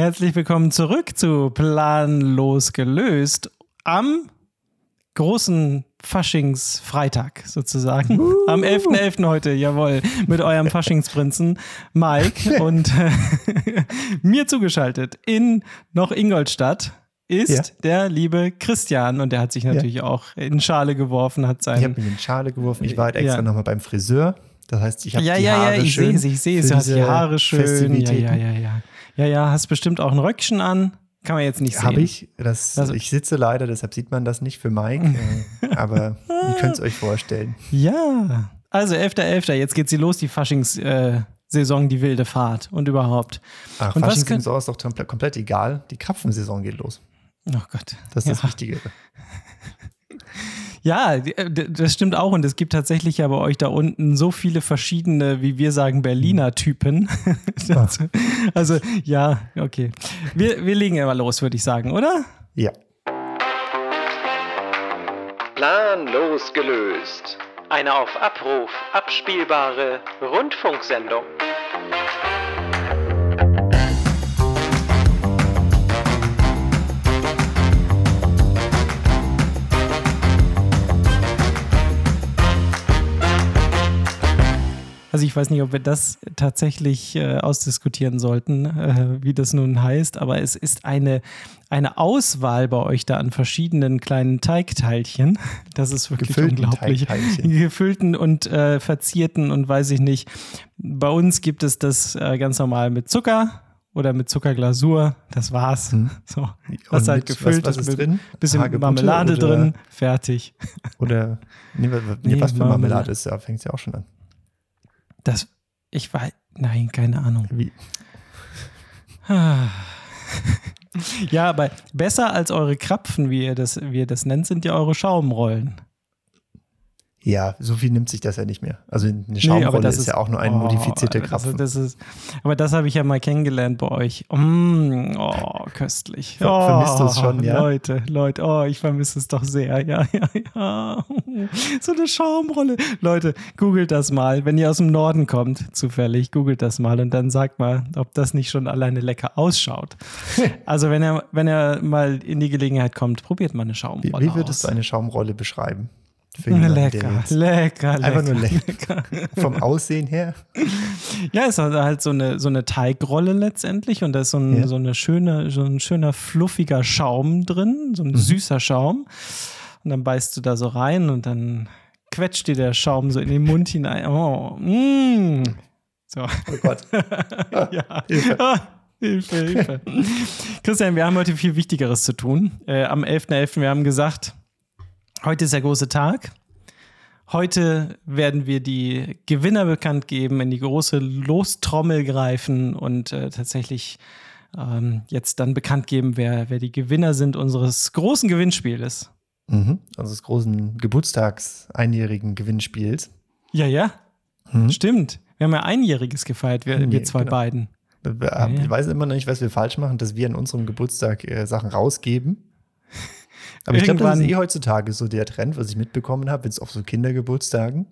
Herzlich willkommen zurück zu Planlos gelöst am großen Faschingsfreitag sozusagen. Uh. Am 11.11. .11. heute, jawohl, mit eurem Faschingsprinzen Mike und äh, mir zugeschaltet in noch Ingolstadt ist ja. der liebe Christian und der hat sich natürlich ja. auch in Schale geworfen, hat sein. Ich habe mich in Schale geworfen. Ich war halt extra ja. nochmal beim Friseur. Das heißt, ich habe ja, die ja, Haare ja, ich schön. sehe es, ich sehe es. Du hast die Haare schön. Ja, ja, ja, ja. Ja, ja, hast bestimmt auch ein Röckchen an. Kann man jetzt nicht sehen. Habe ich. Das, also, ich sitze leider, deshalb sieht man das nicht für Mike. Äh, aber ihr könnt es euch vorstellen. Ja. Also 11.11. .11. Jetzt geht sie los, die Faschingssaison, äh, die wilde Fahrt und überhaupt. Ach, und Faschingssaison ist doch komplett egal. Die Krapfensaison geht los. Oh Gott. Das ist ja. das Wichtige. Ja, äh, das stimmt auch. Und es gibt tatsächlich ja bei euch da unten so viele verschiedene, wie wir sagen, Berliner Typen. also, ja, okay. Wir, wir legen ja mal los, würde ich sagen, oder? Ja. Planlos gelöst. Eine auf Abruf abspielbare Rundfunksendung. Also ich weiß nicht, ob wir das tatsächlich äh, ausdiskutieren sollten, äh, wie das nun heißt, aber es ist eine, eine Auswahl bei euch da an verschiedenen kleinen Teigteilchen. Das ist wirklich Gefüllten unglaublich. Gefüllten und äh, verzierten und weiß ich nicht. Bei uns gibt es das äh, ganz normal mit Zucker, oder mit Zuckerglasur. Das war's. Hm. So, das ist halt gefüllt. Was, was ist drin? Bisschen Hagebutte Marmelade drin, fertig. Oder nee, nee, was für Marmelade ist, da fängt es ja auch schon an. Das, ich weiß, nein, keine Ahnung. Wie? ja, aber besser als eure Krapfen, wie ihr das, wie ihr das nennt, sind ja eure Schaumrollen. Ja, so viel nimmt sich das ja nicht mehr. Also eine Schaumrolle nee, ist, ist, ja auch nur ein oh, modifizierter Krapfen. Das, das ist, aber das habe ich ja mal kennengelernt bei euch. Mm, oh, köstlich. Oh, Vermisst du es schon, ja? Leute, Leute, oh, ich vermisse es doch sehr. Ja, ja, ja. So eine Schaumrolle. Leute, googelt das mal. Wenn ihr aus dem Norden kommt, zufällig, googelt das mal und dann sagt mal, ob das nicht schon alleine lecker ausschaut. also wenn er, wenn er mal in die Gelegenheit kommt, probiert mal eine Schaumrolle Wie, wie würdest aus. du eine Schaumrolle beschreiben? Jemanden, lecker, lecker, Einfach lecker, nur lecker. Vom Aussehen her. Ja, es ist halt so eine, so eine Teigrolle letztendlich und da ist so ein, ja. so eine schöne, so ein schöner fluffiger Schaum drin, so ein mhm. süßer Schaum. Und dann beißt du da so rein und dann quetscht dir der Schaum so in den Mund hinein. Oh, mm. So. Oh Gott. ja. Hilfe. Ah, Hilfe, Hilfe. Christian, wir haben heute viel Wichtigeres zu tun. Äh, am 11.11. .11. wir haben gesagt, Heute ist der große Tag. Heute werden wir die Gewinner bekannt geben, in die große Lostrommel greifen und äh, tatsächlich ähm, jetzt dann bekannt geben, wer, wer die Gewinner sind unseres großen Gewinnspiels. Mhm. Unseres großen Geburtstags einjährigen Gewinnspiels. Ja, ja. Mhm. Stimmt. Wir haben ja einjähriges gefeiert, wir, wir zwei genau. beiden. Ich weiß immer noch nicht, was wir falsch machen, dass wir an unserem Geburtstag äh, Sachen rausgeben. Aber ich glaube, das ist eh heutzutage so der Trend, was ich mitbekommen habe, jetzt auf so Kindergeburtstagen.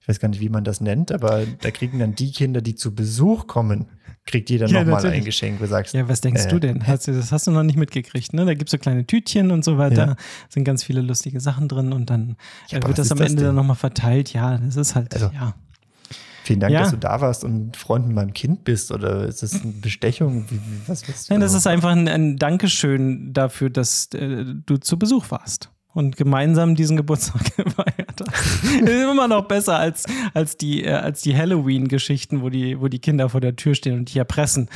Ich weiß gar nicht, wie man das nennt, aber da kriegen dann die Kinder, die zu Besuch kommen, kriegt jeder ja, nochmal ein Geschenk. Du sagst, ja, was denkst äh, du denn? Hast du, das hast du noch nicht mitgekriegt, ne? Da gibt es so kleine Tütchen und so weiter, ja. sind ganz viele lustige Sachen drin und dann ja, wird das am Ende denn? dann nochmal verteilt. Ja, das ist halt, also, ja. Vielen Dank, ja. dass du da warst und Freund mit meinem Kind bist. Oder ist das eine Bestechung? Wie, was willst du? Nein, das ist einfach ein, ein Dankeschön dafür, dass äh, du zu Besuch warst und gemeinsam diesen Geburtstag gefeiert hast. ist immer noch besser als, als die, äh, die Halloween-Geschichten, wo die, wo die Kinder vor der Tür stehen und dich erpressen,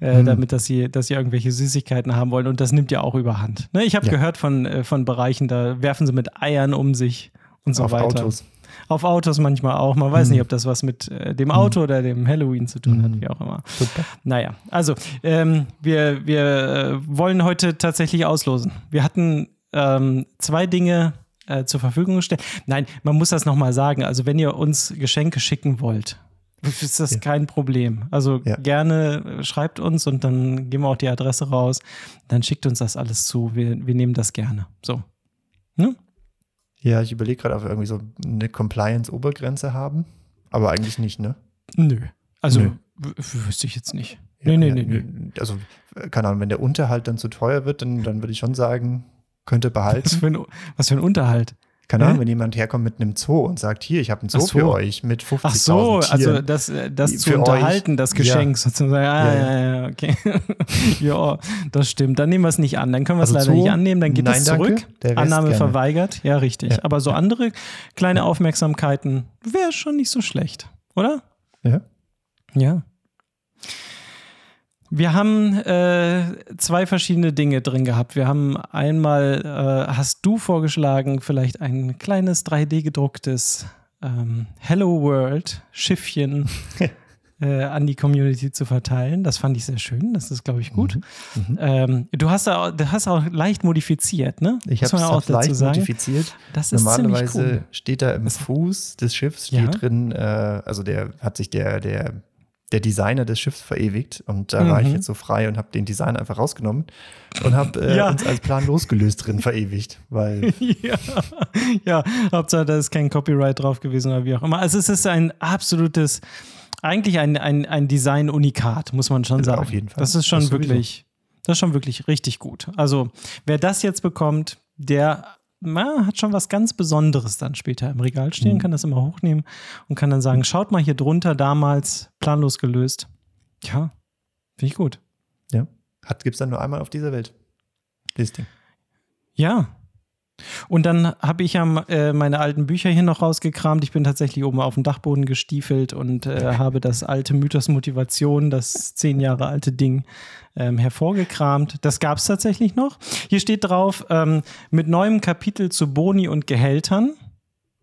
äh, mhm. damit dass sie, dass sie irgendwelche Süßigkeiten haben wollen. Und das nimmt ja auch überhand. Ne? Ich habe ja. gehört von, äh, von Bereichen, da werfen sie mit Eiern um sich und so Auf weiter. Autos auf Autos manchmal auch. Man weiß mhm. nicht, ob das was mit äh, dem Auto mhm. oder dem Halloween zu tun hat, mhm. wie auch immer. Super. Naja, also ähm, wir, wir äh, wollen heute tatsächlich auslosen. Wir hatten ähm, zwei Dinge äh, zur Verfügung gestellt. Nein, man muss das nochmal sagen. Also wenn ihr uns Geschenke schicken wollt, ist das ja. kein Problem. Also ja. gerne äh, schreibt uns und dann geben wir auch die Adresse raus. Dann schickt uns das alles zu. Wir, wir nehmen das gerne. So. Ne? Ja, ich überlege gerade, ob wir irgendwie so eine Compliance-Obergrenze haben. Aber eigentlich nicht, ne? Nö. Also wüsste ich jetzt nicht. Nee, nee, nee, nee. Also, keine Ahnung, wenn der Unterhalt dann zu teuer wird, dann, dann würde ich schon sagen, könnte behalten. Was für ein, was für ein Unterhalt? Keine Ahnung, wenn jemand herkommt mit einem Zoo und sagt, hier, ich habe einen Zoo so. für euch mit 50.000 Ach so, also das, das zu unterhalten, euch. das Geschenk ja. sozusagen. Ah, ja, ja, ja, okay. ja, das stimmt. Dann nehmen wir es nicht an. Dann können wir es also leider Zoo? nicht annehmen. Dann geht es zurück. Annahme gerne. verweigert. Ja, richtig. Ja. Aber so andere kleine Aufmerksamkeiten wäre schon nicht so schlecht, oder? Ja. Ja. Wir haben äh, zwei verschiedene Dinge drin gehabt. Wir haben einmal, äh, hast du vorgeschlagen, vielleicht ein kleines 3D gedrucktes ähm, Hello World Schiffchen äh, an die Community zu verteilen. Das fand ich sehr schön. Das ist, glaube ich, gut. Mhm. Mhm. Ähm, du hast auch, du hast auch leicht modifiziert, ne? Ich habe es auch leicht sagen. modifiziert. Das ist Normalerweise cool. steht da im Fuß des Schiffs steht ja. drin, äh, also der hat sich der, der der Designer des Schiffs verewigt. Und da mhm. war ich mhm. jetzt so frei und habe den Design einfach rausgenommen und habe äh, ja. uns als Plan losgelöst drin verewigt. Weil ja. ja, Hauptsache, da ist kein Copyright drauf gewesen oder wie auch immer. Also es ist ein absolutes, eigentlich ein, ein, ein Design-Unikat, muss man schon sagen. Auf jeden Fall. Das ist schon das wirklich, das ist schon wirklich richtig gut. Also wer das jetzt bekommt, der na, hat schon was ganz Besonderes dann später im Regal stehen, mhm. kann das immer hochnehmen und kann dann sagen, schaut mal hier drunter, damals planlos gelöst. Ja, finde ich gut. Ja. Gibt es dann nur einmal auf dieser Welt. Listing. Ja, und dann habe ich ja äh, meine alten Bücher hier noch rausgekramt. Ich bin tatsächlich oben auf dem Dachboden gestiefelt und äh, habe das alte Mythos Motivation, das zehn Jahre alte Ding, ähm, hervorgekramt. Das gab es tatsächlich noch. Hier steht drauf, ähm, mit neuem Kapitel zu Boni und Gehältern.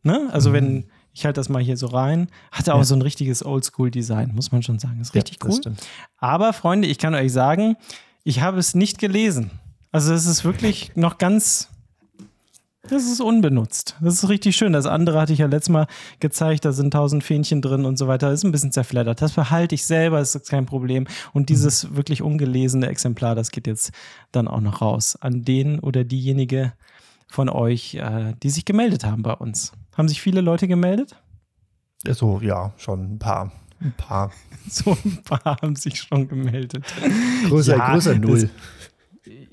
Ne? Also mhm. wenn, ich halte das mal hier so rein, hatte auch ja. so ein richtiges Oldschool-Design, muss man schon sagen. Ist richtig ja, cool. Stimmt. Aber Freunde, ich kann euch sagen, ich habe es nicht gelesen. Also es ist wirklich noch ganz das ist unbenutzt. Das ist richtig schön. Das andere hatte ich ja letztes Mal gezeigt, da sind tausend Fähnchen drin und so weiter. Das ist ein bisschen zerfleddert. Das behalte ich selber, das ist kein Problem. Und dieses wirklich ungelesene Exemplar, das geht jetzt dann auch noch raus an den oder diejenige von euch, äh, die sich gemeldet haben bei uns. Haben sich viele Leute gemeldet? So, ja, schon ein paar. Ein paar. so ein paar haben sich schon gemeldet. Größer, ja, größer Null. Äh,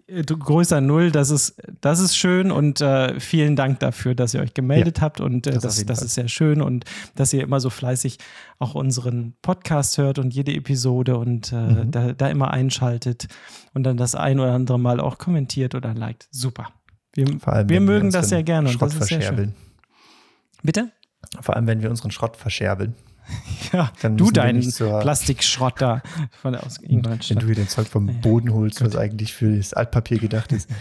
größer Null, das ist, das ist schön und äh, vielen Dank dafür, dass ihr euch gemeldet ja, habt und äh, das, das, das ist sehr schön und dass ihr immer so fleißig auch unseren Podcast hört und jede Episode und äh, mhm. da, da, immer einschaltet und dann das ein oder andere Mal auch kommentiert oder liked. Super. Wir, wir mögen wir das sehr gerne und das ist sehr schön. Bitte? Vor allem, wenn wir unseren Schrott verscherbeln. Ja, Dann du deinen Plastikschrott da von der aus Ingolstadt. Wenn du hier den Zeug vom Boden holst, was eigentlich für das Altpapier gedacht ist.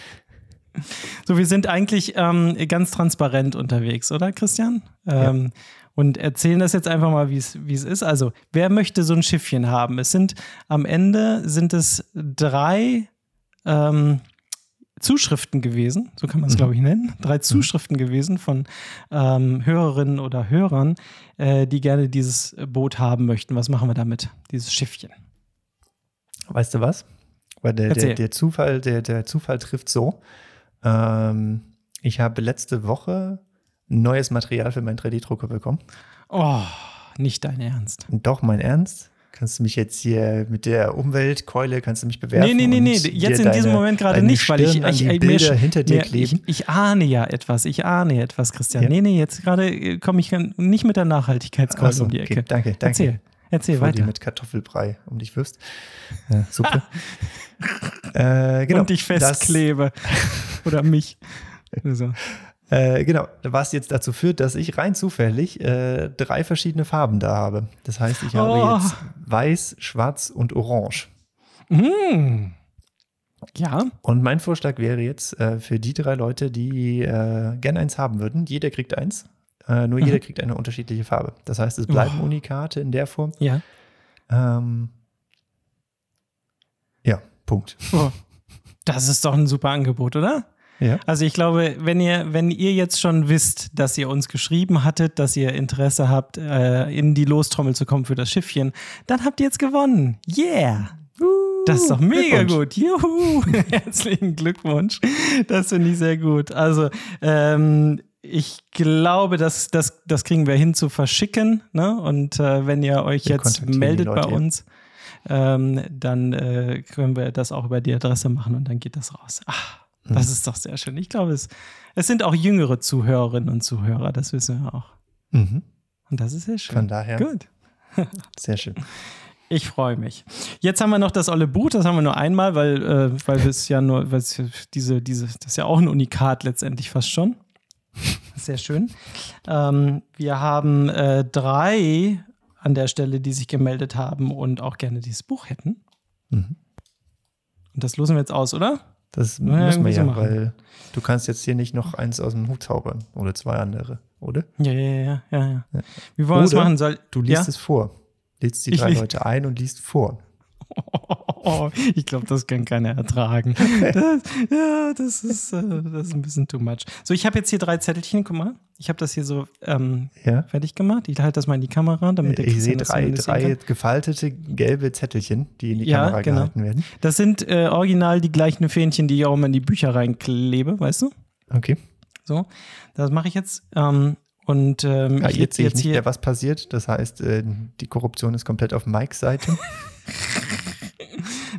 So, wir sind eigentlich ähm, ganz transparent unterwegs, oder Christian? Ähm, ja. Und erzählen das jetzt einfach mal, wie es ist. Also, wer möchte so ein Schiffchen haben? Es sind am Ende sind es drei ähm, Zuschriften gewesen, so kann man es, mhm. glaube ich, nennen. Drei mhm. Zuschriften gewesen von ähm, Hörerinnen oder Hörern, äh, die gerne dieses Boot haben möchten. Was machen wir damit, dieses Schiffchen? Weißt du was? Weil der, der, der, Zufall, der, der Zufall trifft so. Ähm, ich habe letzte Woche neues Material für meinen 3D-Drucker bekommen. Oh, nicht dein Ernst. Doch, mein Ernst. Kannst du mich jetzt hier mit der Umweltkeule, kannst du mich bewerfen? Nee, nee, nee, nee. jetzt in deine, diesem Moment gerade nicht, weil ich, ich, ich Bilder mir, hinter dir kleben. Ich, ich, ahne ja etwas, ich ahne etwas, Christian. Ja. Nee, nee, jetzt gerade äh, komme ich nicht mit der Nachhaltigkeitskeule so, um die Ecke. Okay, danke, danke. Erzähl, erzähl Bevor weiter. Die mit Kartoffelbrei um dich wirfst. Ja, super. äh, genau, Und dich festklebe. Oder mich. So. Äh, genau, was jetzt dazu führt, dass ich rein zufällig äh, drei verschiedene Farben da habe. Das heißt, ich habe oh. jetzt weiß, schwarz und orange. Mm. Ja. Und mein Vorschlag wäre jetzt äh, für die drei Leute, die äh, gerne eins haben würden, jeder kriegt eins, äh, nur mhm. jeder kriegt eine unterschiedliche Farbe. Das heißt, es bleiben oh. Unikate in der Form. Ja. Ähm, ja, Punkt. Oh. Das ist doch ein super Angebot, oder? Ja. Also ich glaube, wenn ihr, wenn ihr jetzt schon wisst, dass ihr uns geschrieben hattet, dass ihr Interesse habt, äh, in die Lostrommel zu kommen für das Schiffchen, dann habt ihr jetzt gewonnen. Yeah! Das ist doch mega gut. Juhu! Herzlichen Glückwunsch. Das finde ich sehr gut. Also, ähm, ich glaube, dass das, das kriegen wir hin zu verschicken. Ne? Und äh, wenn ihr euch wir jetzt meldet bei uns, ähm, dann äh, können wir das auch über die Adresse machen und dann geht das raus. Ach, das mhm. ist doch sehr schön. Ich glaube, es, es sind auch jüngere Zuhörerinnen und Zuhörer, das wissen wir auch. Mhm. Und das ist sehr schön. Von daher. Gut. sehr schön. Ich freue mich. Jetzt haben wir noch das olle Buch, das haben wir nur einmal, weil, äh, weil es ja nur, weil es diese, diese, das ist ja auch ein Unikat letztendlich fast schon. Sehr schön. Ähm, wir haben äh, drei an der Stelle, die sich gemeldet haben und auch gerne dieses Buch hätten. Mhm. Und das losen wir jetzt aus, oder? Das naja, müssen wir ja, so weil du kannst jetzt hier nicht noch eins aus dem Hut zaubern oder zwei andere, oder? Ja, ja, ja, ja. ja. Wie wollen wir es machen? Soll, du liest ja? es vor lädst die drei ich, Leute ein und liest vor. Oh, ich glaube, das kann keiner ertragen. Das, ja, das ist, äh, das ist ein bisschen too much. So, ich habe jetzt hier drei Zettelchen, guck mal. Ich habe das hier so ähm, ja? fertig gemacht. Ich halte das mal in die Kamera, damit der Ich sehe drei, drei gefaltete gelbe Zettelchen, die in die ja, Kamera genau. gehalten werden. Das sind äh, original die gleichen Fähnchen, die ich auch immer in die Bücher reinklebe, weißt du? Okay. So, das mache ich jetzt. Ähm, und ähm, ja, jetzt sehe ich nicht mehr, was passiert. Das heißt, äh, die Korruption ist komplett auf Mikes Seite.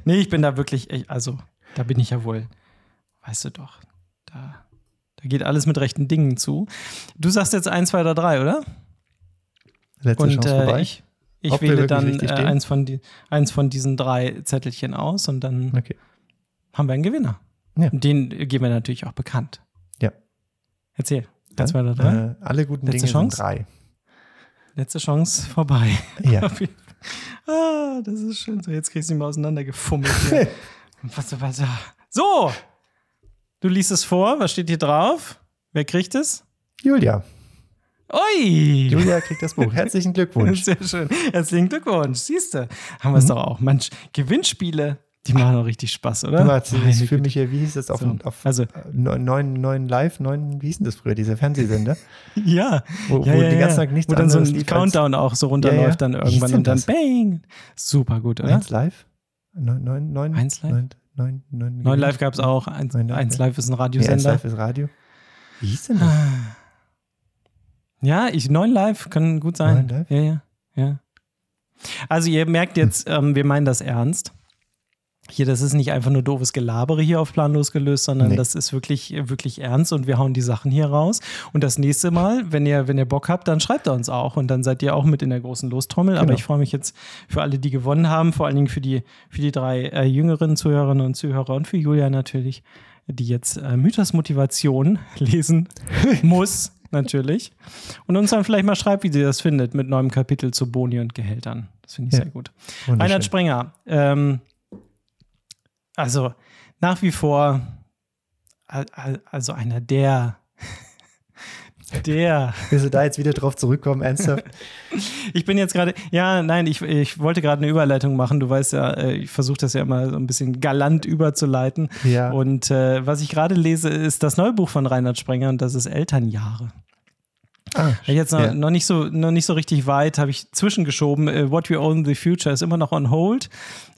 nee, ich bin da wirklich, also da bin ich ja wohl, weißt du doch, da, da geht alles mit rechten Dingen zu. Du sagst jetzt eins, zwei oder drei, oder? Letzte Und Chance äh, vorbei. ich, ich wähle dann äh, eins, von die, eins von diesen drei Zettelchen aus und dann okay. haben wir einen Gewinner. Ja. Den geben wir natürlich auch bekannt. Ja. Erzähl. Eins, zwei oder drei? Äh, alle guten Letzte Dinge Chance? sind drei. Letzte Chance vorbei. Ja. ah, das ist schön. So, jetzt kriegst du ihn mal auseinandergefummelt. was, was, so! Du liest es vor. Was steht hier drauf? Wer kriegt es? Julia. Ui! Julia kriegt das Buch. Herzlichen Glückwunsch. Sehr schön. Herzlichen Glückwunsch. Siehst du, haben wir es mhm. doch auch. Mensch, Gewinnspiele. Die machen auch richtig Spaß, oder? Warte, ich fühle mich hier, wie hieß das auf, so, auf also, neun, neun Live, neun, wie hieß denn das früher, dieser Fernsehsender? ja. Wo, ja, wo ja, den ganzen Tag nichts Wo dann so ein Countdown auch so runterläuft dann irgendwann und dann bang. Super gut, oder? Eins Live? Neun, neun, neun, eins Live? Neun, neun, neun, neun Live gab es auch. Eins, neun live, eins live ist ein Radiosender. eins Live ist Radio. Wie hieß denn das? Ja, ich, neun Live können gut sein. Neun Live? Ja, ja, ja. Also ihr merkt jetzt, ähm, wir meinen das ernst. Hier, das ist nicht einfach nur doofes Gelabere hier auf planlos gelöst, sondern nee. das ist wirklich, wirklich ernst und wir hauen die Sachen hier raus. Und das nächste Mal, wenn ihr, wenn ihr Bock habt, dann schreibt er uns auch und dann seid ihr auch mit in der großen Lostrommel. Genau. Aber ich freue mich jetzt für alle, die gewonnen haben, vor allen Dingen für die, für die drei äh, jüngeren Zuhörerinnen und Zuhörer und für Julia natürlich, die jetzt äh, Mythos Motivation lesen muss natürlich. Und uns dann vielleicht mal schreibt, wie sie das findet mit neuem Kapitel zu Boni und Gehältern. Das finde ich ja. sehr gut. Reinhard Sprenger, ähm, also nach wie vor, also einer der, der. Willst du da jetzt wieder drauf zurückkommen, ernsthaft? ich bin jetzt gerade, ja, nein, ich, ich wollte gerade eine Überleitung machen. Du weißt ja, äh, ich versuche das ja immer so ein bisschen galant überzuleiten. Ja. Und äh, was ich gerade lese, ist das neue Buch von Reinhard Sprenger und das ist Elternjahre. Ah, jetzt noch, ja. noch, nicht so, noch nicht so richtig weit, habe ich zwischengeschoben. Uh, What We Own the Future ist immer noch on hold.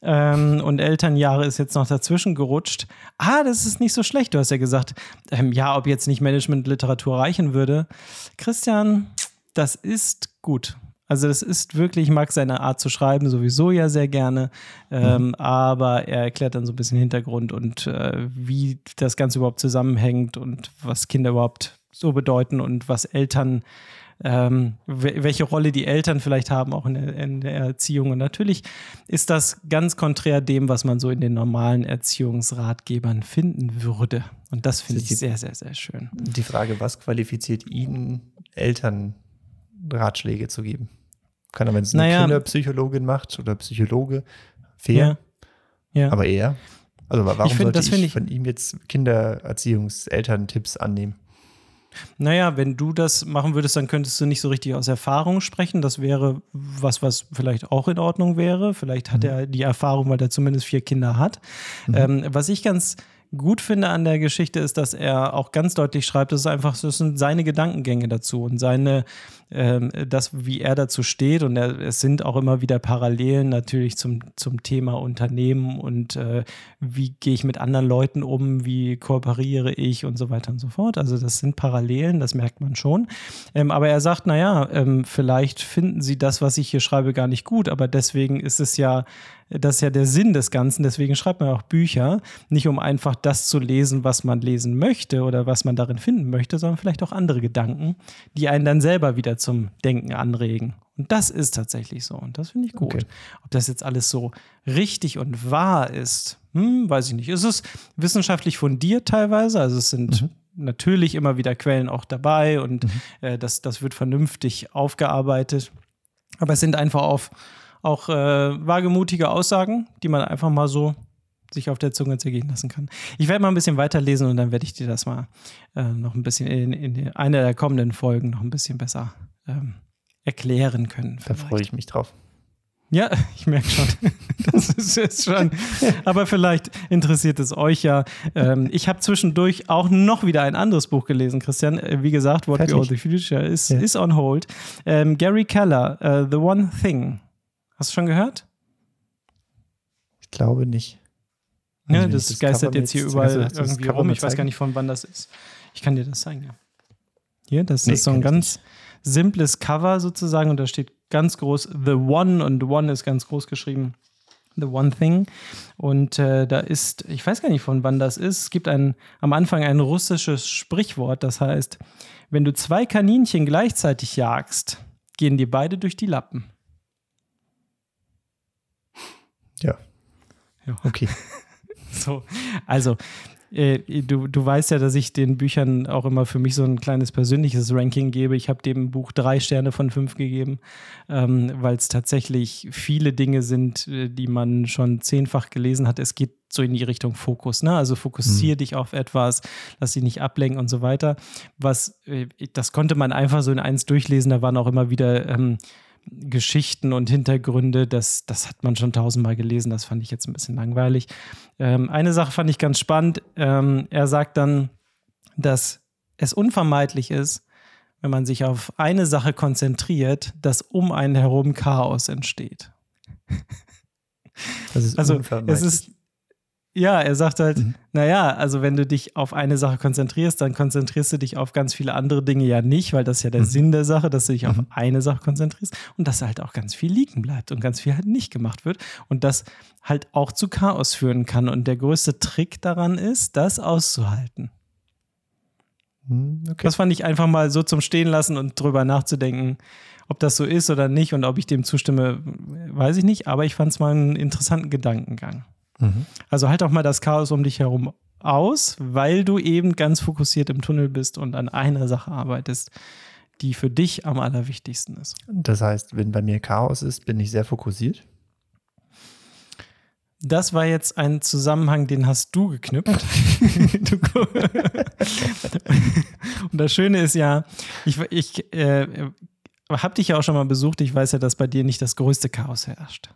Ähm, und Elternjahre ist jetzt noch dazwischen gerutscht. Ah, das ist nicht so schlecht. Du hast ja gesagt, ähm, ja, ob jetzt nicht Management-Literatur reichen würde. Christian, das ist gut. Also das ist wirklich, ich mag seine Art zu schreiben sowieso ja sehr gerne, ähm, mhm. aber er erklärt dann so ein bisschen Hintergrund und äh, wie das Ganze überhaupt zusammenhängt und was Kinder überhaupt so bedeuten und was Eltern, ähm, welche Rolle die Eltern vielleicht haben, auch in der, in der, Erziehung. Und natürlich ist das ganz konträr dem, was man so in den normalen Erziehungsratgebern finden würde. Und das finde ich sehr, sehr, sehr schön. Die Frage, was qualifiziert Ihnen, Eltern Ratschläge zu geben? Kann er, wenn es eine naja, Kinderpsychologin macht oder Psychologe, fair. Ja, ja. Aber er? Also warum find, sollte ich, ich von ihm jetzt Kindererziehungs-Elterntipps annehmen? Naja, wenn du das machen würdest, dann könntest du nicht so richtig aus Erfahrung sprechen. Das wäre was, was vielleicht auch in Ordnung wäre. Vielleicht hat mhm. er die Erfahrung, weil er zumindest vier Kinder hat. Mhm. Ähm, was ich ganz gut finde an der Geschichte ist, dass er auch ganz deutlich schreibt, das ist einfach, das sind seine Gedankengänge dazu und seine, ähm, das, wie er dazu steht. Und er, es sind auch immer wieder Parallelen natürlich zum, zum Thema Unternehmen und äh, wie gehe ich mit anderen Leuten um, wie kooperiere ich und so weiter und so fort. Also das sind Parallelen, das merkt man schon. Ähm, aber er sagt, naja, ähm, vielleicht finden Sie das, was ich hier schreibe, gar nicht gut, aber deswegen ist es ja das ist ja der Sinn des Ganzen. Deswegen schreibt man auch Bücher, nicht um einfach das zu lesen, was man lesen möchte oder was man darin finden möchte, sondern vielleicht auch andere Gedanken, die einen dann selber wieder zum Denken anregen. Und das ist tatsächlich so. Und das finde ich gut. Okay. Ob das jetzt alles so richtig und wahr ist, hm, weiß ich nicht. Es ist wissenschaftlich fundiert teilweise. Also es sind mhm. natürlich immer wieder Quellen auch dabei und mhm. äh, das, das wird vernünftig aufgearbeitet. Aber es sind einfach auf auch äh, wagemutige Aussagen, die man einfach mal so sich auf der Zunge zergehen lassen kann. Ich werde mal ein bisschen weiterlesen und dann werde ich dir das mal äh, noch ein bisschen in, in einer der kommenden Folgen noch ein bisschen besser ähm, erklären können. Vielleicht. Da freue ich mich drauf. Ja, ich merke schon. Das ist jetzt schon. Aber vielleicht interessiert es euch ja. Ähm, ich habe zwischendurch auch noch wieder ein anderes Buch gelesen, Christian. Äh, wie gesagt, What Fertig. We All the Future is, ja. is on hold. Ähm, Gary Keller, uh, The One Thing. Hast du schon gehört? Ich glaube nicht. Ja, also das, das geistert jetzt hier überall irgendwie rum. Ich weiß gar nicht, von wann das ist. Ich kann dir das zeigen, ja. Hier, das nee, ist so ein ganz simples Cover sozusagen und da steht ganz groß The One und One ist ganz groß geschrieben. The One Thing. Und äh, da ist, ich weiß gar nicht von wann das ist, es gibt ein, am Anfang ein russisches Sprichwort, das heißt, wenn du zwei Kaninchen gleichzeitig jagst, gehen dir beide durch die Lappen. Ja. Ja. Okay. so, also äh, du, du weißt ja, dass ich den Büchern auch immer für mich so ein kleines persönliches Ranking gebe. Ich habe dem Buch drei Sterne von fünf gegeben, ähm, weil es tatsächlich viele Dinge sind, äh, die man schon zehnfach gelesen hat. Es geht so in die Richtung Fokus, ne? Also fokussiere mhm. dich auf etwas, lass dich nicht ablenken und so weiter. Was, äh, das konnte man einfach so in eins durchlesen, da waren auch immer wieder ähm, Geschichten und Hintergründe, das, das hat man schon tausendmal gelesen, das fand ich jetzt ein bisschen langweilig. Ähm, eine Sache fand ich ganz spannend. Ähm, er sagt dann, dass es unvermeidlich ist, wenn man sich auf eine Sache konzentriert, dass um einen herum Chaos entsteht. Das ist also es ist ja, er sagt halt, mhm. naja, also wenn du dich auf eine Sache konzentrierst, dann konzentrierst du dich auf ganz viele andere Dinge ja nicht, weil das ist ja der mhm. Sinn der Sache, dass du dich mhm. auf eine Sache konzentrierst und dass halt auch ganz viel liegen bleibt und ganz viel halt nicht gemacht wird und das halt auch zu Chaos führen kann. Und der größte Trick daran ist, das auszuhalten. Mhm, okay. Das fand ich einfach mal so zum Stehen lassen und drüber nachzudenken, ob das so ist oder nicht und ob ich dem zustimme, weiß ich nicht, aber ich fand es mal einen interessanten Gedankengang. Mhm. Also halt auch mal das Chaos um dich herum aus, weil du eben ganz fokussiert im Tunnel bist und an einer Sache arbeitest, die für dich am allerwichtigsten ist. Das heißt, wenn bei mir Chaos ist, bin ich sehr fokussiert? Das war jetzt ein Zusammenhang, den hast du geknüpft. und das Schöne ist ja, ich, ich äh, habe dich ja auch schon mal besucht. Ich weiß ja, dass bei dir nicht das größte Chaos herrscht.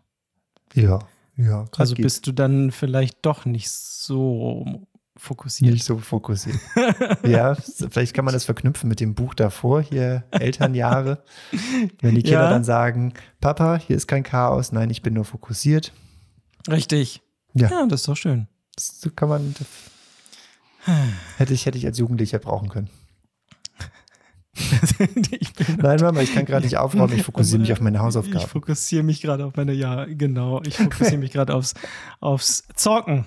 Ja. Ja, also geht. bist du dann vielleicht doch nicht so fokussiert. Nicht so fokussiert. ja, vielleicht kann man das verknüpfen mit dem Buch davor, hier Elternjahre. Wenn die Kinder ja. dann sagen, Papa, hier ist kein Chaos, nein, ich bin nur fokussiert. Ja. Ja, das ist doch schön. Das kann man. Das hätte ich, hätte ich als Jugendlicher brauchen können. Nein, Mama, ich kann gerade nicht aufräumen, ich fokussiere mich auf meine Hausaufgaben. Ich fokussiere mich gerade auf meine, ja, genau, ich fokussiere mich gerade aufs, aufs Zocken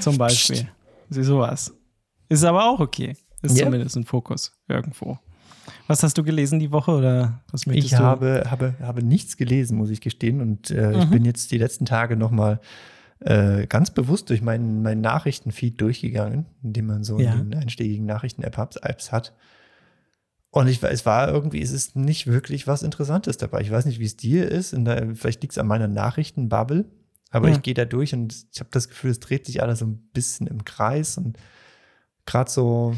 zum Beispiel. Sieh sowas. Ist aber auch okay. Ist yeah. zumindest ein Fokus irgendwo. Was hast du gelesen die Woche oder was möchtest ich du? habe, habe, habe nichts gelesen, muss ich gestehen. Und äh, mhm. ich bin jetzt die letzten Tage nochmal äh, ganz bewusst durch meinen, meinen Nachrichtenfeed durchgegangen, indem man so ja. einen einstiegigen Nachrichten-Apps hat. Und ich, es war irgendwie, es ist nicht wirklich was Interessantes dabei. Ich weiß nicht, wie es dir ist. Der, vielleicht liegt es an meiner Nachrichtenbubble. Aber ja. ich gehe da durch und ich habe das Gefühl, es dreht sich alles so ein bisschen im Kreis und gerade so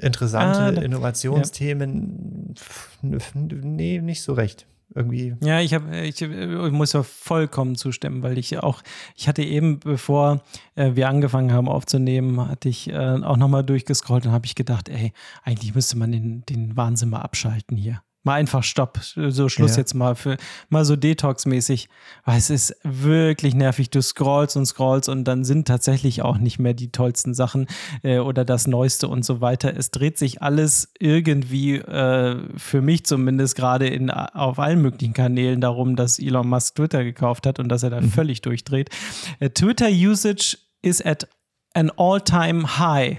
interessante ah, Innovationsthemen, ja. nee, nicht so recht irgendwie. Ja, ich, hab, ich, ich muss ja vollkommen zustimmen, weil ich auch, ich hatte eben, bevor äh, wir angefangen haben aufzunehmen, hatte ich äh, auch nochmal durchgescrollt und habe ich gedacht, ey, eigentlich müsste man den, den Wahnsinn mal abschalten hier. Mal einfach Stopp. So Schluss ja. jetzt mal für mal so Detox-mäßig. Weil es ist wirklich nervig. Du scrollst und scrollst und dann sind tatsächlich auch nicht mehr die tollsten Sachen äh, oder das Neueste und so weiter. Es dreht sich alles irgendwie, äh, für mich zumindest, gerade in auf allen möglichen Kanälen darum, dass Elon Musk Twitter gekauft hat und dass er da mhm. völlig durchdreht. Äh, Twitter-Usage is at an all-time high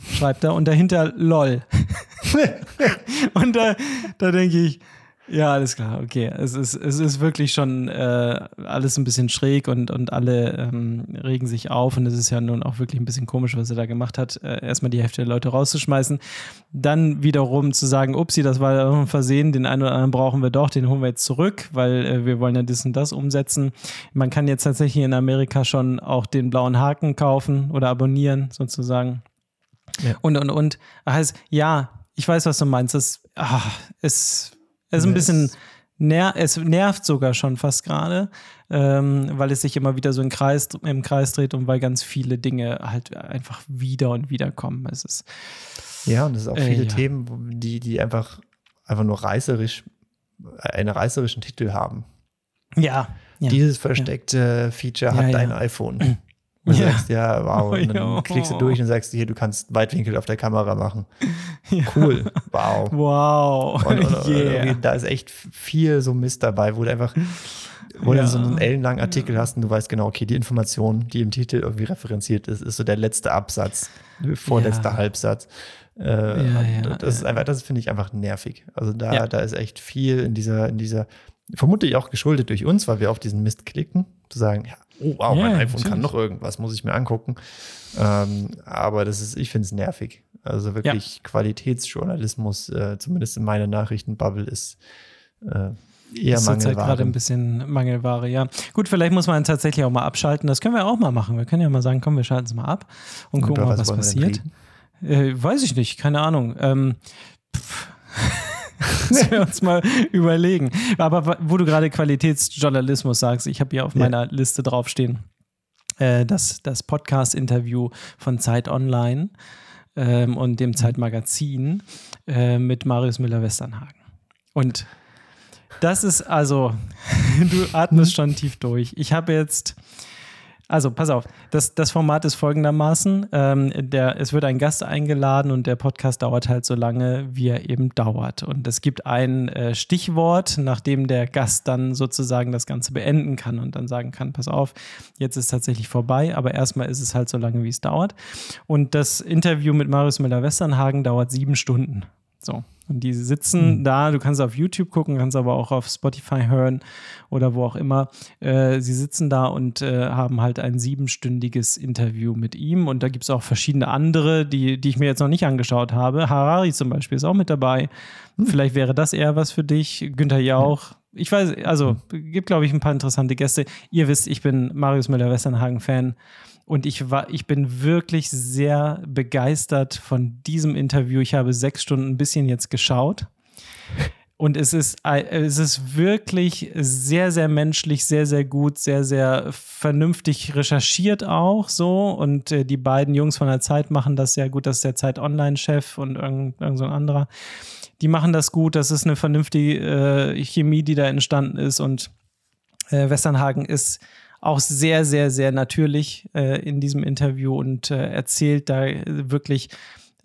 schreibt er und dahinter LOL. und da, da denke ich, ja, alles klar, okay. Es ist, es ist wirklich schon äh, alles ein bisschen schräg und, und alle ähm, regen sich auf und es ist ja nun auch wirklich ein bisschen komisch, was er da gemacht hat, äh, erstmal die Hälfte der Leute rauszuschmeißen, dann wiederum zu sagen, upsi, das war ein Versehen, den einen oder anderen brauchen wir doch, den holen wir jetzt zurück, weil äh, wir wollen ja das und das umsetzen. Man kann jetzt tatsächlich in Amerika schon auch den blauen Haken kaufen oder abonnieren, sozusagen. Ja. Und, und, und. Heißt, ja, ich weiß, was du meinst. Es, ach, es, es ist ein bisschen, ner es nervt sogar schon fast gerade, ähm, weil es sich immer wieder so im Kreis, im Kreis dreht und weil ganz viele Dinge halt einfach wieder und wieder kommen. Es ist. Ja, und es sind auch viele äh, ja. Themen, die, die einfach, einfach nur reißerisch, einen reißerischen Titel haben. Ja. ja Dieses versteckte ja. Feature hat dein iPhone. Und ja. sagst, ja, wow. Und dann klickst du durch und sagst, hier, du kannst Weitwinkel auf der Kamera machen. Ja. Cool. Wow. Wow. Und, und, yeah. da ist echt viel so Mist dabei, wo du einfach, wo ja. du so einen ellenlangen Artikel hast und du weißt genau, okay, die Information, die im Titel irgendwie referenziert ist, ist so der letzte Absatz, vorletzter Halbsatz. Äh, das ist einfach, das finde ich einfach nervig. Also da, da ist echt viel in dieser, in dieser, vermutlich auch geschuldet durch uns, weil wir auf diesen Mist klicken, zu sagen, ja, oh wow, mein iPhone natürlich. kann noch irgendwas, muss ich mir angucken. Ähm, aber das ist, ich finde es nervig. Also wirklich ja. Qualitätsjournalismus, äh, zumindest in meiner Nachrichtenbubble, ist äh, eher ist Mangelware. gerade ein bisschen Mangelware, ja. Gut, vielleicht muss man tatsächlich auch mal abschalten. Das können wir auch mal machen. Wir können ja mal sagen, komm, wir schalten es mal ab und, und gucken mal, was, was passiert. Äh, weiß ich nicht, keine Ahnung. Ähm, Müssen wir uns mal überlegen. Aber wo du gerade Qualitätsjournalismus sagst, ich habe hier auf ja. meiner Liste draufstehen, äh, das, das Podcast-Interview von Zeit Online ähm, und dem Zeitmagazin äh, mit Marius Müller-Westernhagen. Und das ist also, du atmest schon tief durch. Ich habe jetzt also, pass auf, das, das Format ist folgendermaßen: ähm, der, Es wird ein Gast eingeladen und der Podcast dauert halt so lange, wie er eben dauert. Und es gibt ein äh, Stichwort, nachdem der Gast dann sozusagen das Ganze beenden kann und dann sagen kann: Pass auf, jetzt ist tatsächlich vorbei, aber erstmal ist es halt so lange, wie es dauert. Und das Interview mit Marius Müller-Westernhagen dauert sieben Stunden. So. Und die sitzen mhm. da, du kannst auf YouTube gucken, kannst aber auch auf Spotify hören oder wo auch immer. Äh, sie sitzen da und äh, haben halt ein siebenstündiges Interview mit ihm. Und da gibt es auch verschiedene andere, die, die ich mir jetzt noch nicht angeschaut habe. Harari zum Beispiel ist auch mit dabei. Mhm. Vielleicht wäre das eher was für dich. Günther Jauch. Mhm. Ich weiß, also gibt, glaube ich, ein paar interessante Gäste. Ihr wisst, ich bin Marius Müller-Westernhagen-Fan. Und ich war, ich bin wirklich sehr begeistert von diesem Interview. Ich habe sechs Stunden ein bisschen jetzt geschaut. Und es ist, es ist wirklich sehr, sehr menschlich, sehr, sehr gut, sehr, sehr vernünftig recherchiert auch so. Und äh, die beiden Jungs von der Zeit machen das sehr gut. Das ist der Zeit Online-Chef und irgend, irgend so anderer. Die machen das gut. Das ist eine vernünftige äh, Chemie, die da entstanden ist. Und äh, Westernhagen ist auch sehr, sehr, sehr natürlich äh, in diesem Interview und äh, erzählt da wirklich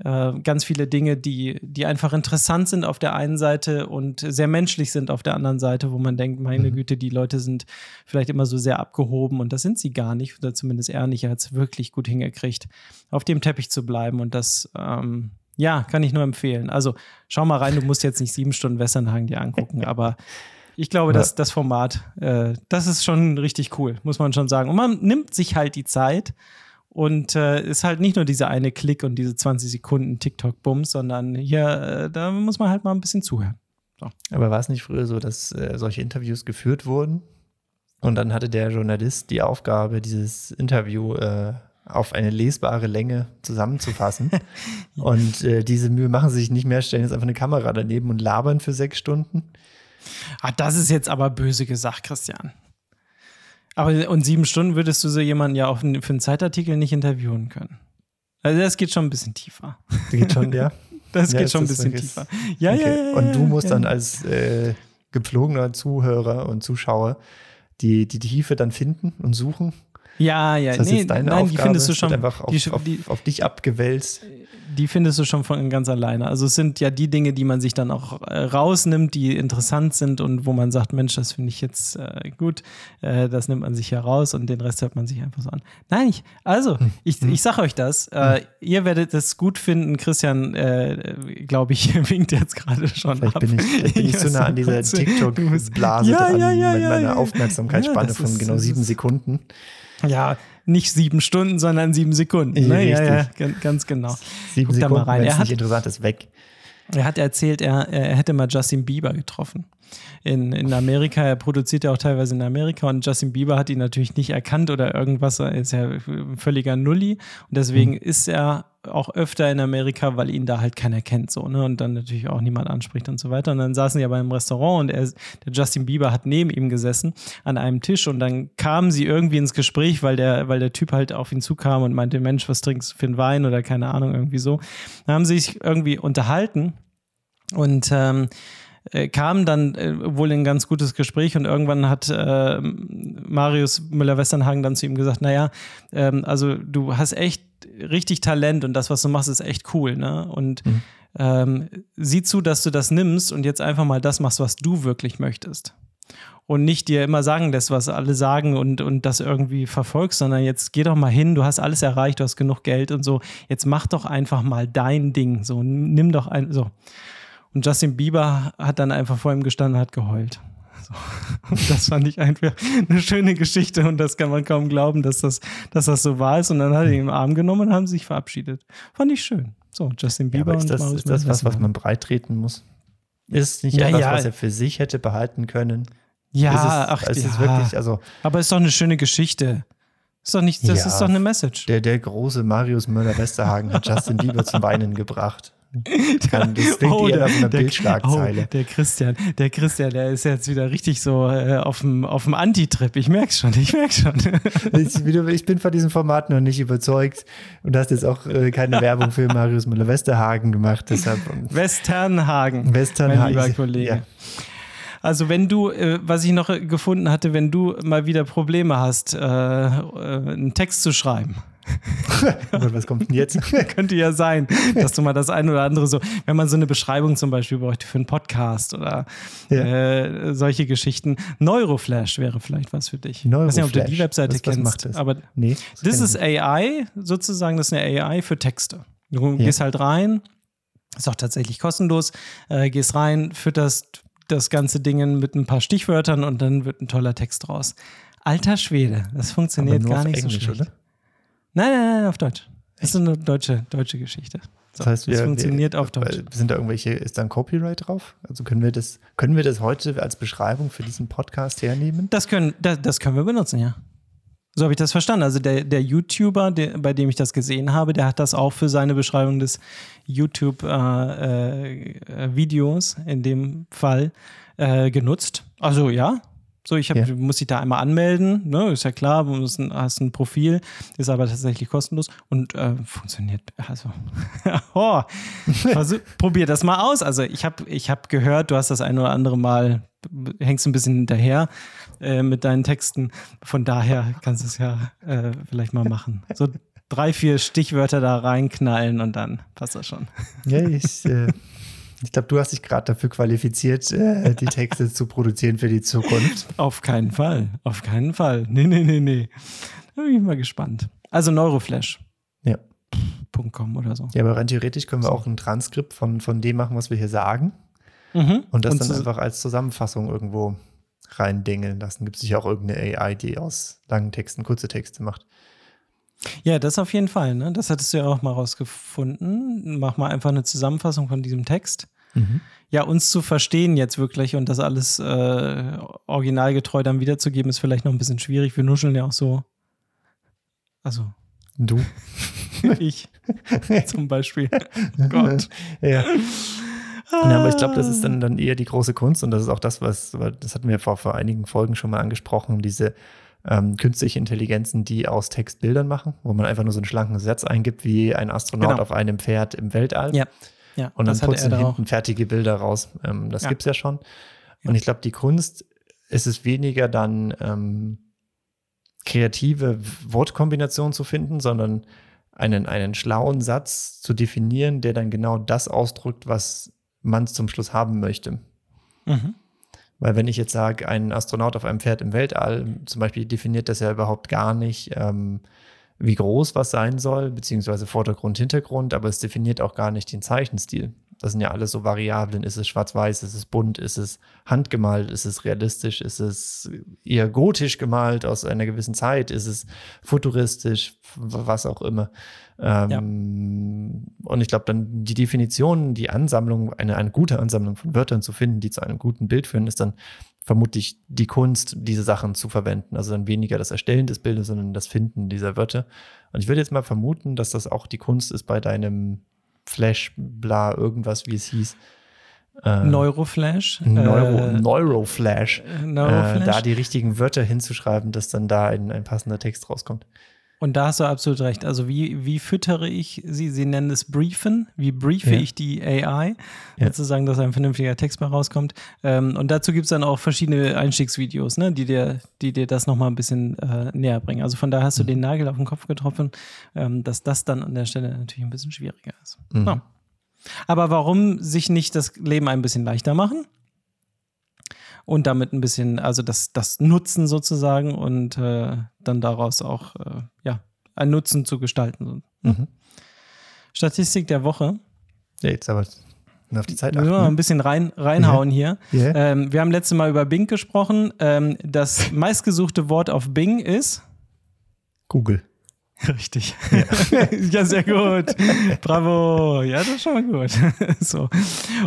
äh, ganz viele Dinge, die, die einfach interessant sind auf der einen Seite und sehr menschlich sind auf der anderen Seite, wo man denkt, meine mhm. Güte, die Leute sind vielleicht immer so sehr abgehoben und das sind sie gar nicht, oder zumindest er nicht. Er hat es wirklich gut hingekriegt, auf dem Teppich zu bleiben und das, ähm, ja, kann ich nur empfehlen. Also schau mal rein, du musst jetzt nicht sieben Stunden Westernhagen dir angucken, aber ich glaube, ja. dass das Format, äh, das ist schon richtig cool, muss man schon sagen. Und man nimmt sich halt die Zeit und äh, ist halt nicht nur dieser eine Klick und diese 20 Sekunden TikTok-Bums, sondern hier, äh, da muss man halt mal ein bisschen zuhören. So. Aber war es nicht früher so, dass äh, solche Interviews geführt wurden? Und dann hatte der Journalist die Aufgabe, dieses Interview äh, auf eine lesbare Länge zusammenzufassen. und äh, diese Mühe machen sie sich nicht mehr, stellen jetzt einfach eine Kamera daneben und labern für sechs Stunden. Ah, das ist jetzt aber böse gesagt, Christian. Aber und sieben Stunden würdest du so jemanden ja auch für einen Zeitartikel nicht interviewen können. Also das geht schon ein bisschen tiefer. Geht schon, ja. das ja, geht schon ein bisschen tiefer. Ja, okay. ja, ja, Und du musst dann als äh, gepflogener Zuhörer und Zuschauer die, die Tiefe dann finden und suchen. Ja, ja, das heißt, nee, nein, Aufgabe, die findest du schon. Einfach auf, die, auf, auf, dich abgewälzt die findest du schon von ganz alleine. Also es sind ja die Dinge, die man sich dann auch äh, rausnimmt, die interessant sind und wo man sagt, Mensch, das finde ich jetzt äh, gut, äh, das nimmt man sich ja raus und den Rest hört man sich einfach so an. Nein, ich, also, hm. ich, hm. ich sage euch das, äh, hm. ihr werdet es gut finden. Christian, äh, glaube ich, winkt jetzt gerade schon vielleicht ab. Bin ich, vielleicht bin ich zu nah an dieser TikTok-Blase ja, dran, ja, ja, mit meiner Aufmerksamkeitsspanne von genau sieben Sekunden. Ja, nicht sieben Stunden, sondern sieben Sekunden. Ne? Ja, ja, ganz genau. Sieben Guck Sekunden, da mal rein. Er hat, nicht interessant ist, weg. Er hat erzählt, er, er hätte mal Justin Bieber getroffen in, in Amerika. Er produziert ja auch teilweise in Amerika und Justin Bieber hat ihn natürlich nicht erkannt oder irgendwas. Er ist ja völliger Nulli und deswegen mhm. ist er auch öfter in Amerika, weil ihn da halt keiner kennt, so, ne? Und dann natürlich auch niemand anspricht und so weiter. Und dann saßen sie aber im Restaurant und er, der Justin Bieber hat neben ihm gesessen an einem Tisch und dann kamen sie irgendwie ins Gespräch, weil der, weil der Typ halt auf ihn zukam und meinte, Mensch, was trinkst du für einen Wein oder keine Ahnung, irgendwie so. Dann haben sie sich irgendwie unterhalten und ähm, äh, kam dann äh, wohl ein ganz gutes Gespräch und irgendwann hat äh, Marius Müller-Westernhagen dann zu ihm gesagt, naja, ähm, also du hast echt richtig Talent und das, was du machst, ist echt cool, ne? Und mhm. ähm, sieh zu, dass du das nimmst und jetzt einfach mal das machst, was du wirklich möchtest. Und nicht dir immer sagen lässt, was alle sagen und, und das irgendwie verfolgst, sondern jetzt geh doch mal hin, du hast alles erreicht, du hast genug Geld und so. Jetzt mach doch einfach mal dein Ding. So, nimm doch ein, so. Und Justin Bieber hat dann einfach vor ihm gestanden und hat geheult. So. Das fand ich einfach eine schöne Geschichte und das kann man kaum glauben, dass das, dass das so wahr ist. Und dann hat er ihn im Arm genommen und haben sich verabschiedet. Fand ich schön. So, Justin Bieber ja, ist das, und ist das was, was man breitreten muss? Ist nicht ja, etwas, ja. was er für sich hätte behalten können? Ja, ist es, ach, ist ja. es wirklich, also. Aber ist doch eine schöne Geschichte. Ist doch nicht, das ja, ist doch eine Message. Der, der große Marius Möller-Westerhagen hat Justin Bieber zum Weinen gebracht. Kann, das klingt oh, eher der, Bildschlagzeile. Oh, der Christian, der Christian, der ist jetzt wieder richtig so äh, auf dem auf dem Anti-Trip. Ich merk's schon, ich merk's schon. ich, ich, bin von diesem Format noch nicht überzeugt und hast jetzt auch äh, keine Werbung für Marius Müller-Westerhagen gemacht. Deshalb, Westernhagen, Westernhagen, mein lieber Kollege. Ja. Also wenn du, äh, was ich noch gefunden hatte, wenn du mal wieder Probleme hast, äh, äh, einen Text zu schreiben, was kommt denn jetzt? Könnte ja sein, dass du mal das ein oder andere so, wenn man so eine Beschreibung zum Beispiel bräuchte für einen Podcast oder ja. äh, solche Geschichten. Neuroflash wäre vielleicht was für dich. Neuroflash. Ich weiß nicht, ob du die Webseite was, kennst. Was macht das? Aber nee, das ist AI, sozusagen, das ist eine AI für Texte. Du ja. gehst halt rein, ist auch tatsächlich kostenlos, äh, gehst rein, fütterst das ganze Ding mit ein paar Stichwörtern und dann wird ein toller Text draus. Alter Schwede, das funktioniert gar nicht Englisch, so schlecht. Oder? Nein, nein, nein, auf Deutsch. Das ist eine deutsche, deutsche Geschichte. So, das heißt, wir, das funktioniert wir, auf Deutsch. Sind da irgendwelche, ist da ein Copyright drauf? Also können wir das, können wir das heute als Beschreibung für diesen Podcast hernehmen? Das können, das, das können wir benutzen, ja. So habe ich das verstanden. Also der, der YouTuber, der, bei dem ich das gesehen habe, der hat das auch für seine Beschreibung des YouTube-Videos äh, äh, in dem Fall äh, genutzt. Also ja, so, ich hab, ja. muss dich da einmal anmelden, ne? ist ja klar, du ein, hast ein Profil, ist aber tatsächlich kostenlos und äh, funktioniert. Also, oh, also, probier das mal aus. Also, ich habe ich hab gehört, du hast das ein oder andere Mal, hängst ein bisschen hinterher äh, mit deinen Texten. Von daher kannst du es ja äh, vielleicht mal machen. So drei, vier Stichwörter da reinknallen und dann passt das schon. Ja, ich. Ich glaube, du hast dich gerade dafür qualifiziert, äh, die Texte zu produzieren für die Zukunft. Auf keinen Fall. Auf keinen Fall. Nee, nee, nee, nee. Da bin ich mal gespannt. Also Neuroflash. Ja. .com oder so. Ja, aber rein theoretisch können wir auch ein Transkript von, von dem machen, was wir hier sagen. Mhm. Und das und dann einfach als Zusammenfassung irgendwo reindingeln lassen. Gibt es sicher auch irgendeine AI, die aus langen Texten kurze Texte macht. Ja, das auf jeden Fall. Ne? Das hattest du ja auch mal rausgefunden. Mach mal einfach eine Zusammenfassung von diesem Text. Mhm. Ja, uns zu verstehen jetzt wirklich und das alles äh, originalgetreu dann wiederzugeben, ist vielleicht noch ein bisschen schwierig. Wir nuscheln ja auch so. Also. Du. ich. Zum Beispiel. Gott. Ja. Ja, aber ich glaube, das ist dann, dann eher die große Kunst und das ist auch das, was, das hatten wir vor, vor einigen Folgen schon mal angesprochen, diese ähm, künstliche Intelligenzen, die aus Textbildern machen, wo man einfach nur so einen schlanken Satz eingibt, wie ein Astronaut genau. auf einem Pferd im Weltall. Ja. Ja, und dann putzen hinten fertige Bilder raus. Ähm, das ja. gibt es ja schon. Und ich glaube, die Kunst ist es weniger dann ähm, kreative Wortkombinationen zu finden, sondern einen, einen schlauen Satz zu definieren, der dann genau das ausdrückt, was man zum Schluss haben möchte. Mhm. Weil wenn ich jetzt sage, ein Astronaut auf einem Pferd im Weltall, zum Beispiel definiert das ja überhaupt gar nicht, ähm, wie groß was sein soll, beziehungsweise Vordergrund, Hintergrund, aber es definiert auch gar nicht den Zeichenstil. Das sind ja alles so Variablen. Ist es schwarz-weiß, ist es bunt, ist es handgemalt, ist es realistisch, ist es eher gotisch gemalt aus einer gewissen Zeit, ist es futuristisch, was auch immer. Ähm, ja. Und ich glaube, dann die Definition, die Ansammlung, eine, eine gute Ansammlung von Wörtern zu finden, die zu einem guten Bild führen, ist dann vermutlich die Kunst, diese Sachen zu verwenden. Also dann weniger das Erstellen des Bildes, sondern das Finden dieser Wörter. Und ich würde jetzt mal vermuten, dass das auch die Kunst ist bei deinem Flash, bla, irgendwas, wie es hieß. Äh, Neuroflash. Neuro, äh, Neuroflash. Neuroflash. Äh, da die richtigen Wörter hinzuschreiben, dass dann da ein, ein passender Text rauskommt. Und da hast du absolut recht. Also wie, wie füttere ich sie? Sie nennen es Briefen. Wie briefe ja. ich die AI? Ja. Sozusagen, dass ein vernünftiger Text mal rauskommt. Ähm, und dazu gibt es dann auch verschiedene Einstiegsvideos, ne, die, dir, die dir das nochmal ein bisschen äh, näher bringen. Also von daher hast du mhm. den Nagel auf den Kopf getroffen, ähm, dass das dann an der Stelle natürlich ein bisschen schwieriger ist. Mhm. Ja. Aber warum sich nicht das Leben ein bisschen leichter machen? Und damit ein bisschen, also das, das Nutzen sozusagen und äh, dann daraus auch äh, ja, ein Nutzen zu gestalten. Mhm. Statistik der Woche. Ja, jetzt aber auf die Zeit achten. Wir ein bisschen rein, reinhauen yeah. hier. Yeah. Ähm, wir haben letztes Mal über Bing gesprochen. Ähm, das meistgesuchte Wort auf Bing ist Google. Richtig. Ja. ja, sehr gut. Bravo. Ja, das ist schon mal gut. so.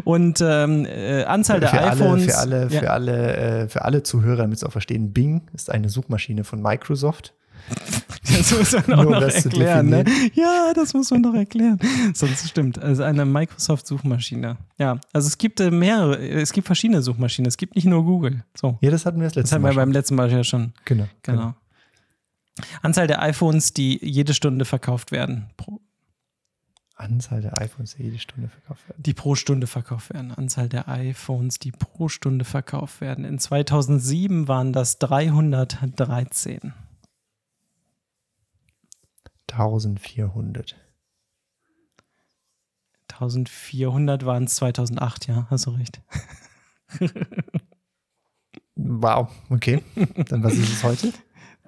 Und ähm, äh, Anzahl der für iPhones. für alle, ja. für alle, äh, für alle Zuhörer, damit sie auch verstehen, Bing ist eine Suchmaschine von Microsoft. Das muss man auch Nur noch erklären, ne? Ja, das muss man doch erklären. Sonst stimmt. Also eine Microsoft-Suchmaschine. Ja, also es gibt äh, mehrere, es gibt verschiedene Suchmaschinen. Es gibt nicht nur Google. So. Ja, das hatten wir das letzte Mal. Das hatten wir beim letzten Mal ja schon. Genau. Genau. genau. Anzahl der iPhones, die jede Stunde verkauft werden. Pro Anzahl der iPhones, die jede Stunde verkauft werden. Die pro Stunde verkauft werden. Anzahl der iPhones, die pro Stunde verkauft werden. In 2007 waren das 313. 1400. 1400 waren es 2008, ja, hast du recht. wow, okay. Dann was ist es heute?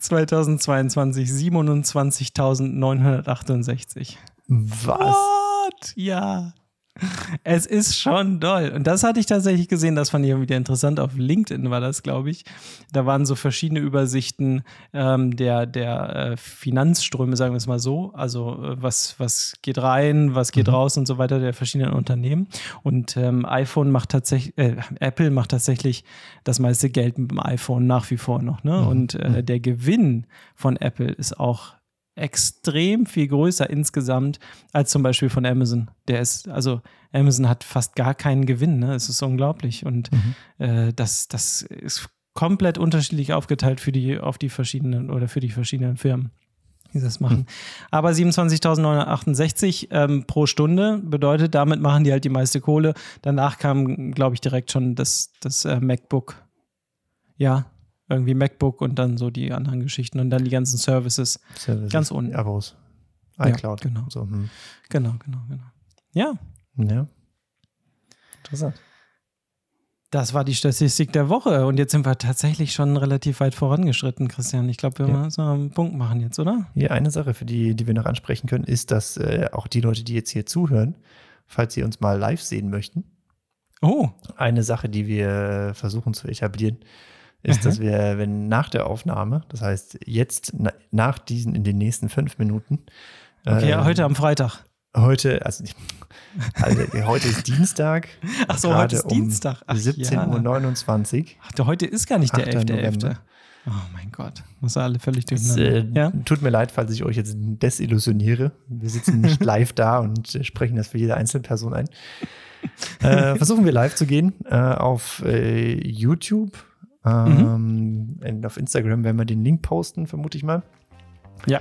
2022 27.968. Was? What? Ja. Es ist schon doll. Und das hatte ich tatsächlich gesehen, das fand ich wieder interessant. Auf LinkedIn war das, glaube ich. Da waren so verschiedene Übersichten ähm, der, der äh, Finanzströme, sagen wir es mal so. Also äh, was, was geht rein, was geht mhm. raus und so weiter der verschiedenen Unternehmen. Und ähm, iPhone macht tatsächlich, äh, Apple macht tatsächlich das meiste Geld mit dem iPhone nach wie vor noch. Ne? Mhm. Und äh, mhm. der Gewinn von Apple ist auch extrem viel größer insgesamt als zum Beispiel von Amazon. Der ist, also Amazon hat fast gar keinen Gewinn, ne? Es ist unglaublich. Und mhm. äh, das, das ist komplett unterschiedlich aufgeteilt für die, auf die verschiedenen oder für die verschiedenen Firmen die das machen. Mhm. Aber 27.968 ähm, pro Stunde bedeutet, damit machen die halt die meiste Kohle. Danach kam, glaube ich, direkt schon das, das äh, MacBook. Ja, irgendwie MacBook und dann so die anderen Geschichten und dann die ganzen Services. Services ganz unten. Abos. iCloud. Ja, genau. So, hm. Genau, genau, genau. Ja. Ja. Interessant. Das war die Statistik der Woche und jetzt sind wir tatsächlich schon relativ weit vorangeschritten, Christian. Ich glaube, wir ja. müssen einen Punkt machen jetzt, oder? Ja, eine Sache, für die, die wir noch ansprechen können, ist, dass äh, auch die Leute, die jetzt hier zuhören, falls sie uns mal live sehen möchten, oh. eine Sache, die wir versuchen zu etablieren, ist, mhm. dass wir, wenn nach der Aufnahme, das heißt jetzt na, nach diesen in den nächsten fünf Minuten. Okay, äh, heute am Freitag. Heute, also, also heute ist Dienstag. Ach so, heute ist um Dienstag. 17.29 Uhr. Ach, heute ist gar nicht der 11.11. Oh mein Gott, muss alle völlig durcheinander. Es, äh, ja? Tut mir leid, falls ich euch jetzt desillusioniere. Wir sitzen nicht live da und äh, sprechen das für jede Einzelperson ein. Äh, versuchen wir live zu gehen äh, auf äh, YouTube Mhm. Ähm, auf Instagram werden wir den Link posten, vermute ich mal. Ja.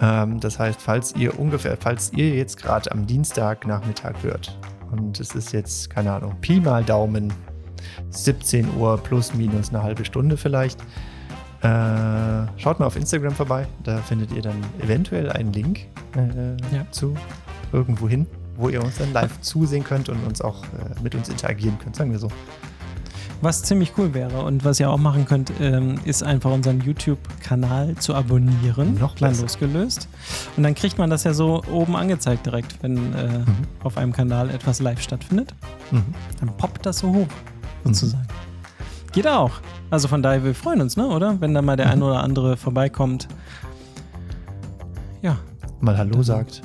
Ähm, das heißt, falls ihr ungefähr, falls ihr jetzt gerade am Dienstagnachmittag hört Und es ist jetzt, keine Ahnung, Pi mal Daumen 17 Uhr plus minus eine halbe Stunde vielleicht. Äh, schaut mal auf Instagram vorbei, da findet ihr dann eventuell einen Link äh, ja. zu irgendwo hin, wo ihr uns dann live zusehen könnt und uns auch äh, mit uns interagieren könnt, sagen wir so. Was ziemlich cool wäre und was ihr auch machen könnt, ähm, ist einfach unseren YouTube-Kanal zu abonnieren. Noch klein losgelöst. Und dann kriegt man das ja so oben angezeigt direkt, wenn äh, mhm. auf einem Kanal etwas live stattfindet. Mhm. Dann poppt das so hoch, sozusagen. Mhm. Geht auch. Also von daher, wir freuen uns, ne, oder? Wenn da mal der mhm. ein oder andere vorbeikommt. Ja. Mal Hallo sagt.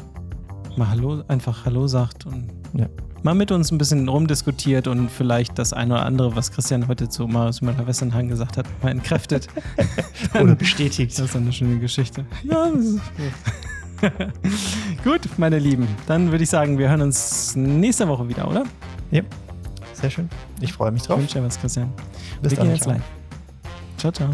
Mal Hallo, einfach Hallo sagt und ja mal mit uns ein bisschen rumdiskutiert und vielleicht das eine oder andere, was Christian heute zu Marius Müller-Westernhagen gesagt hat, mal entkräftet. oder bestätigt. Das ist eine schöne Geschichte. Ja, das ist Gut, meine Lieben, dann würde ich sagen, wir hören uns nächste Woche wieder, oder? Ja, sehr schön. Ich freue mich drauf. Ich wünsche dir was, Christian. Bis wir dann. Gehen jetzt live. Ciao, ciao.